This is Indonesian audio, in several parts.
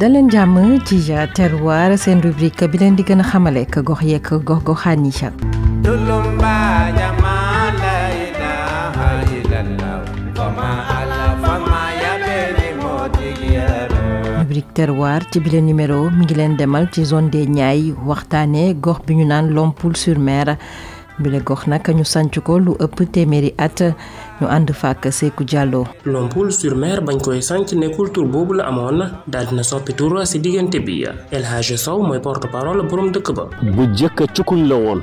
daleen jàmm ci terroir seen rubrique bi leen di gën a xamale gox yeeg gox goxaan yi yabeni motigiyara rubrique terroir ci bile numéro mi ngi leen demal ci zone des Niayes waxtaane gox bi ñu naan Lompoul sur Mer bile gox nag ñu sanc ko lu ëpp téeméeri at ñu ànd fàkk Seeku Jàlloo Lompoul sur Mer bañ koy sanc nekkul tur boobu la amoon daal dina soppi tur si diggante bi. El Hadj Sow mooy porte parole borom dëkk ba. Bu jëkk cukkuñ la woon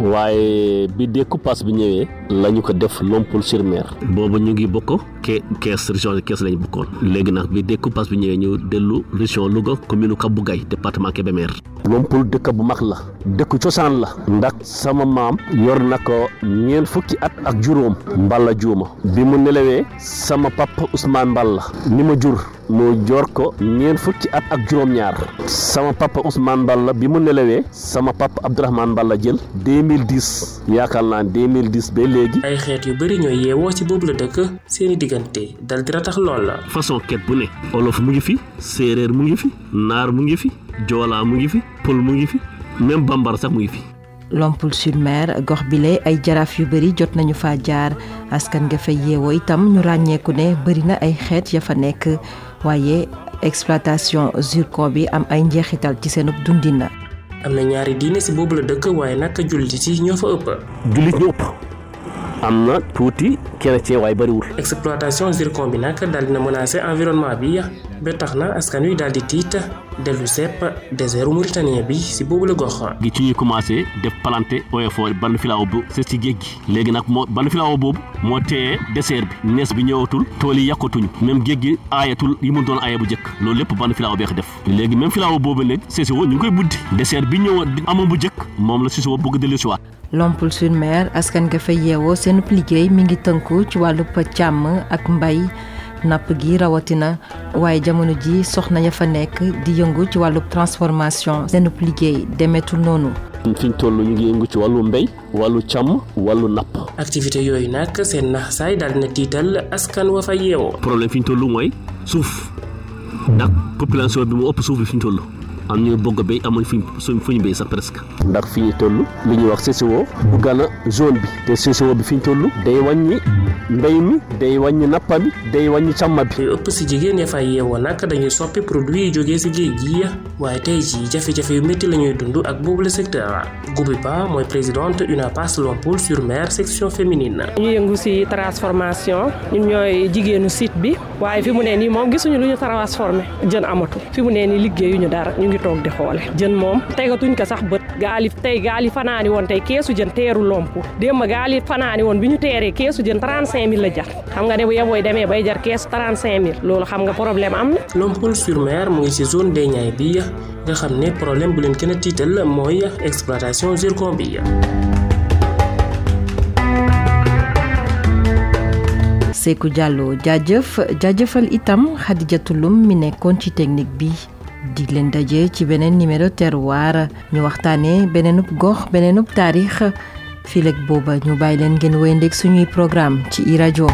waaye bi découpage bi ñëwee la ñu ko def Lompoul sur Mer. Boobu ñu ngi bokk ke kees région de Kees lañu bokkoon. Léegi nag bi découpage bi ñëwee ñu dellu région Louga commune Kabou Gaye département Kébémer. Lompoul dëkk bu mag la dëkk cosaan la ndax sama maam yor na ko ñeent fukki at ak juróom Mballa Juuma. Bi mu nelawee sama papa Ousmane Mballa ni ma jur moo jor ko ñeent fukki at ak juróom-ñaar. Sama papa Ousmane Mballa bi mu nelawee sama papa Abdourahmane Mballa jël 2010 yaakaar naa 2010 ba léegi. ay xeet yu bëri ñooy yeewoo ci boobu la dëkk seeni diggante dal di ratax lool la. façon ket bu ne olof mu ngi fi séeréer mu ngi fi naar mu ngi fi joolaa mu ngi fi pël mu ngi fi même bambara sax mu ngi fi. Lompoul sur Mer gox bile ay jaraaf yu bëri jot nañu fa jaar askan nga fay yeewoo itam ñu ràññeeku ne bëri na ay xeet ya fa nekk waaye exploitation zircon bi am ay njeexital ci seenub dundin. am na ñaari diine si boobu la dëkk waaye nag jullit yi ñoo fa ëpp. jullit ñu ëpp am na tuuti chrétien waaye bëriwul. exploitation zircon bi nag daal dina menacer environnement bi ba tax na askan wi daal di tiit dellu sepp désert mauritanien bi si boobu la gox. gi ci ñuy commencé def planté OFO ban filaaw bu c'est ci géej gi léegi nag moo ban filaaw boobu moo téye désert bi nees bi ñëwatul tool yi yàqatuñu même géej gi aayatul yi mu doon aaya bu njëkk loolu lépp ban filaaw bee ko def léegi même filaaw boobu léegi CCO ñu ngi koy buddi désert bi ñëw amoon bu njëkk moom la CCO bëgg dellu si waat Lompoul sur Mer askan nga fay yeewoo seen liggéey mi ngi tënku ci wàllu càmm ak mbay napp gi rawatina waaye jamono ji soxna ya fa nekk di yëngu ci wàllu transformation seen liggéey demetul noonu. fi ñu toll ñu ngi yëngu ci wàllu mbéy wàllu càmm wàllu napp. activité yooyu nag seen daal dina tiital askan wa fa yeewoo. problème fi ñu toll mooy suuf ndax population bi mu ëpp suuf bi fi ñu toll. Am ñu bëgg a béy amuñ fuñ fu ñu béy sax presque. ndax fi ñu toll li ñuy wax CCO bu gën a zone bi te CCO bi fi ñu toll day wàññi mbéy mi day wàññi nappa bi day wàññi càmma bi. yu ëpp si jigéen ya fay yeewoo nag dañuy soppi produit yi jógee si géej gi waaye tey jii jafe-jafe yu métti la ñuy dund ak boobu le secteur. Goubi Ba mooy présidente UNAPAS Lompoul sur Mer section féminine. ñu yëngu si transformation ñun ñooy jigéenu site bi. Waaye fi mu ne nii moom gisuñu lu ñu transformé. Jën amatu. Fi mu ne nii liggéeyuñu dara ñu ngi toog di xoole. Jën moom tegatuñ ko sax bët. Gaali tey gaali fanaani woon tey keesu jën teeru Lompoul. Démb gaali fanaani woon bi ñu teeree keesu jën 35000 la jar xam nga ne bu yebooy demee bay jar keesu 35000 loolu xam nga problème am na. Lompoul sur Mer mu ngi ci zone des Niayes bi nga xam ne problème bu leen gën a tiital mooy exploitation zircon bi. Sékou Diallo jaajëf jaajëfal itam Khadijatou Loum mi nekkoon ci technique bi. dig leen daje ci beneen numéro terroir ñu waxtaanee beneenub gox beneenub taarix fileeg booba ñu bàyyi leen ngeen wéyandeeg suñuy programme ci i rajo.